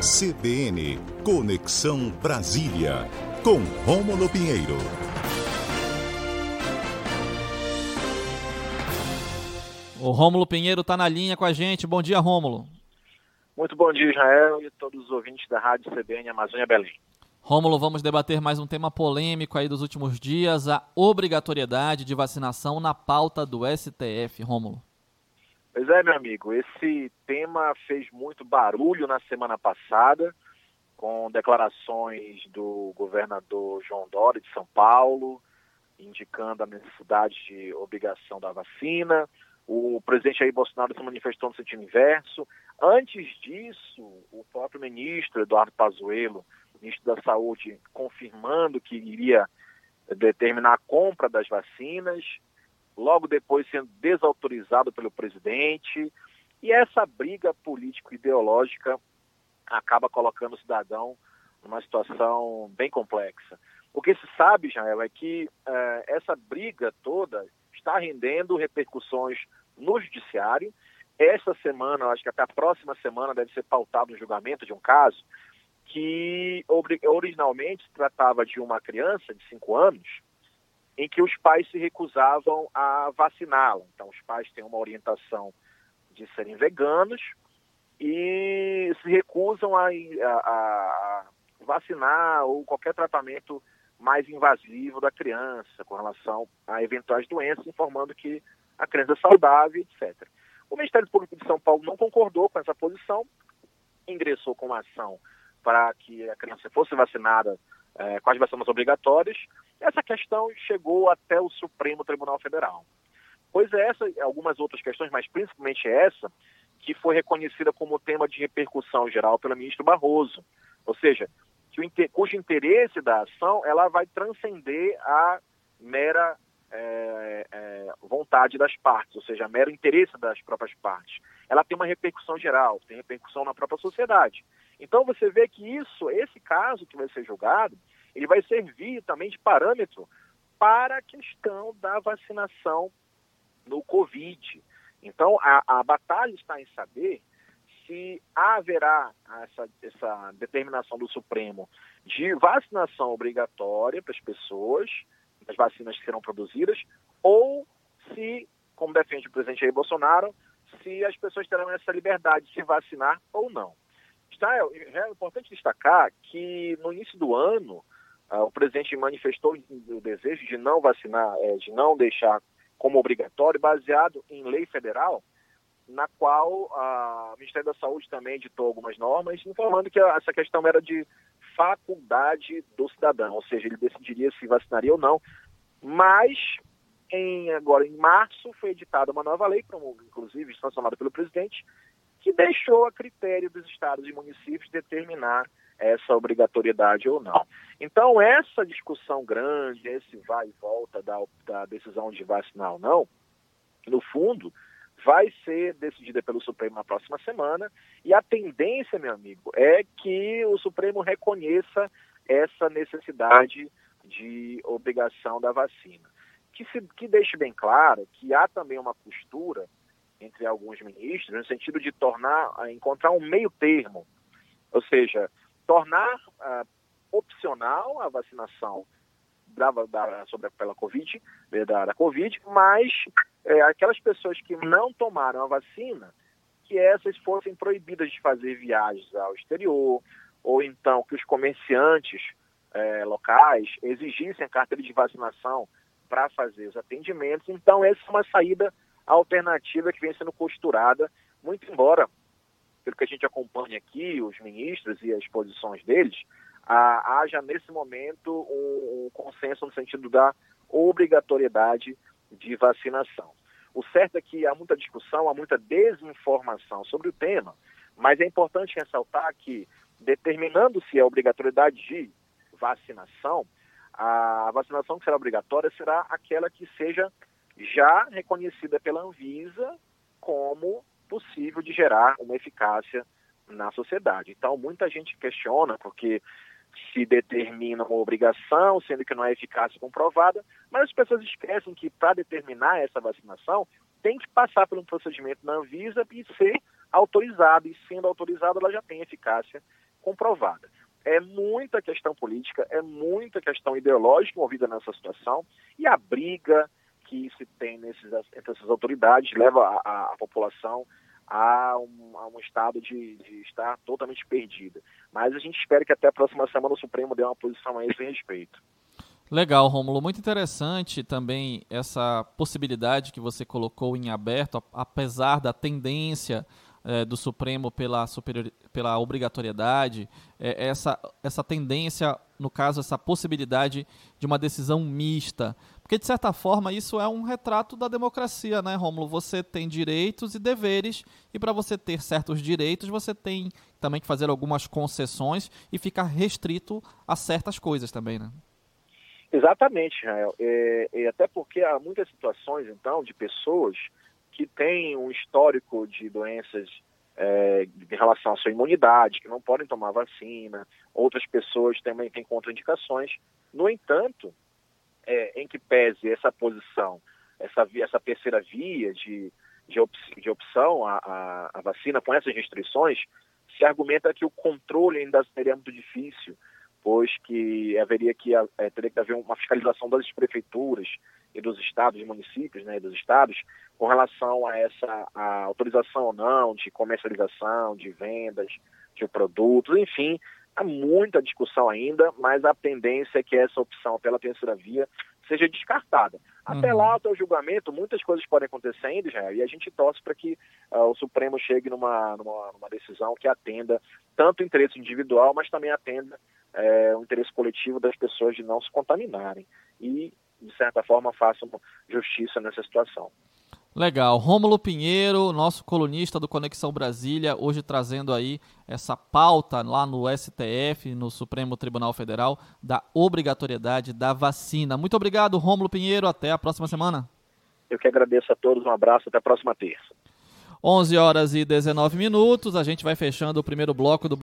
CBN Conexão Brasília, com Rômulo Pinheiro. O Rômulo Pinheiro está na linha com a gente. Bom dia, Rômulo. Muito bom dia, Israel, e todos os ouvintes da Rádio CBN Amazônia Belém. Rômulo, vamos debater mais um tema polêmico aí dos últimos dias, a obrigatoriedade de vacinação na pauta do STF, Rômulo. Pois é, meu amigo, esse tema fez muito barulho na semana passada, com declarações do governador João Dória de São Paulo, indicando a necessidade de obrigação da vacina. O presidente Jair Bolsonaro se manifestou no sentido inverso. Antes disso, o próprio ministro Eduardo Pazuello, ministro da Saúde, confirmando que iria determinar a compra das vacinas logo depois sendo desautorizado pelo presidente. E essa briga político-ideológica acaba colocando o cidadão numa situação bem complexa. O que se sabe, Jael, é que uh, essa briga toda está rendendo repercussões no judiciário. Essa semana, acho que até a próxima semana deve ser pautado um julgamento de um caso que originalmente se tratava de uma criança de 5 anos em que os pais se recusavam a vaciná-la. Então, os pais têm uma orientação de serem veganos e se recusam a, a, a vacinar ou qualquer tratamento mais invasivo da criança com relação a eventuais doenças, informando que a criança é saudável, etc. O Ministério Público de São Paulo não concordou com essa posição, ingressou com uma ação para que a criança fosse vacinada é, com as vacinas obrigatórias, essa questão chegou até o Supremo Tribunal Federal. Pois é essa e algumas outras questões, mas principalmente essa, que foi reconhecida como tema de repercussão geral pelo ministro Barroso. Ou seja, que o, cujo interesse da ação ela vai transcender a mera é, é, vontade das partes, ou seja, a mero interesse das próprias partes. Ela tem uma repercussão geral, tem repercussão na própria sociedade. Então você vê que isso, esse caso que vai ser julgado, ele vai servir também de parâmetro para a questão da vacinação no Covid. Então a, a batalha está em saber se haverá essa, essa determinação do Supremo de vacinação obrigatória para as pessoas, as vacinas que serão produzidas, ou se, como defende o presidente Jair Bolsonaro, se as pessoas terão essa liberdade de se vacinar ou não. É, é importante destacar que no início do ano uh, o presidente manifestou o desejo de não vacinar, é, de não deixar como obrigatório, baseado em lei federal, na qual uh, o Ministério da Saúde também editou algumas normas, informando que essa questão era de faculdade do cidadão, ou seja, ele decidiria se vacinaria ou não. Mas em, agora em março foi editada uma nova lei, inclusive sancionada pelo presidente, que deixou a critério dos estados e municípios determinar essa obrigatoriedade ou não. Então, essa discussão grande, esse vai e volta da, da decisão de vacinar ou não, no fundo, vai ser decidida pelo Supremo na próxima semana e a tendência, meu amigo, é que o Supremo reconheça essa necessidade de obrigação da vacina. Que, se, que deixe bem claro que há também uma postura entre alguns ministros, no sentido de tornar, encontrar um meio termo, ou seja, tornar uh, opcional a vacinação da, da, sobre, pela COVID, da, da COVID, mas é, aquelas pessoas que não tomaram a vacina, que essas fossem proibidas de fazer viagens ao exterior, ou então que os comerciantes é, locais exigissem a carteira de vacinação para fazer os atendimentos. Então, essa é uma saída alternativa que vem sendo costurada, muito embora, pelo que a gente acompanha aqui, os ministros e as posições deles, haja nesse momento um, um consenso no sentido da obrigatoriedade de vacinação. O certo é que há muita discussão, há muita desinformação sobre o tema, mas é importante ressaltar que, determinando-se a obrigatoriedade de vacinação, a vacinação que será obrigatória será aquela que seja já reconhecida pela Anvisa como possível de gerar uma eficácia na sociedade. Então, muita gente questiona porque se determina uma obrigação, sendo que não é eficácia comprovada, mas as pessoas esquecem que para determinar essa vacinação tem que passar por um procedimento na Anvisa e ser autorizada, e sendo autorizada ela já tem eficácia comprovada. É muita questão política, é muita questão ideológica envolvida nessa situação e a briga que se tem nesses, entre essas autoridades leva a, a, população a um, a um estado de, de, estar totalmente perdida. Mas a gente espera que até a próxima semana o Supremo dê uma posição a esse respeito. Legal, Rômulo. Muito interessante também essa possibilidade que você colocou em aberto, apesar da tendência é, do Supremo pela, superior, pela obrigatoriedade, é, essa, essa tendência, no caso, essa possibilidade de uma decisão mista. Porque, de certa forma, isso é um retrato da democracia, né, Rômulo? Você tem direitos e deveres, e para você ter certos direitos, você tem também que fazer algumas concessões e ficar restrito a certas coisas também, né? Exatamente, Israel. É, e até porque há muitas situações, então, de pessoas que têm um histórico de doenças é, em relação à sua imunidade, que não podem tomar vacina, outras pessoas também têm contraindicações. No entanto, é, em que pese essa posição, essa, essa terceira via de, de, op, de opção à vacina com essas restrições, se argumenta que o controle ainda seria muito difícil, pois que haveria que é, teria que haver uma fiscalização das prefeituras e dos estados e municípios, né, dos estados, com relação a essa a autorização ou não de comercialização, de vendas de produtos, enfim, há muita discussão ainda, mas a tendência é que essa opção pela terceira via seja descartada. Até uhum. lá, até o julgamento, muitas coisas podem acontecer ainda, Israel, e a gente torce para que uh, o Supremo chegue numa, numa, numa, decisão que atenda tanto o interesse individual, mas também atenda é, o interesse coletivo das pessoas de não se contaminarem e, de certa forma, façam justiça nessa situação. Legal. Rômulo Pinheiro, nosso colunista do Conexão Brasília, hoje trazendo aí essa pauta lá no STF, no Supremo Tribunal Federal, da obrigatoriedade da vacina. Muito obrigado, Rômulo Pinheiro. Até a próxima semana. Eu que agradeço a todos. Um abraço. Até a próxima terça. 11 horas e 19 minutos. A gente vai fechando o primeiro bloco do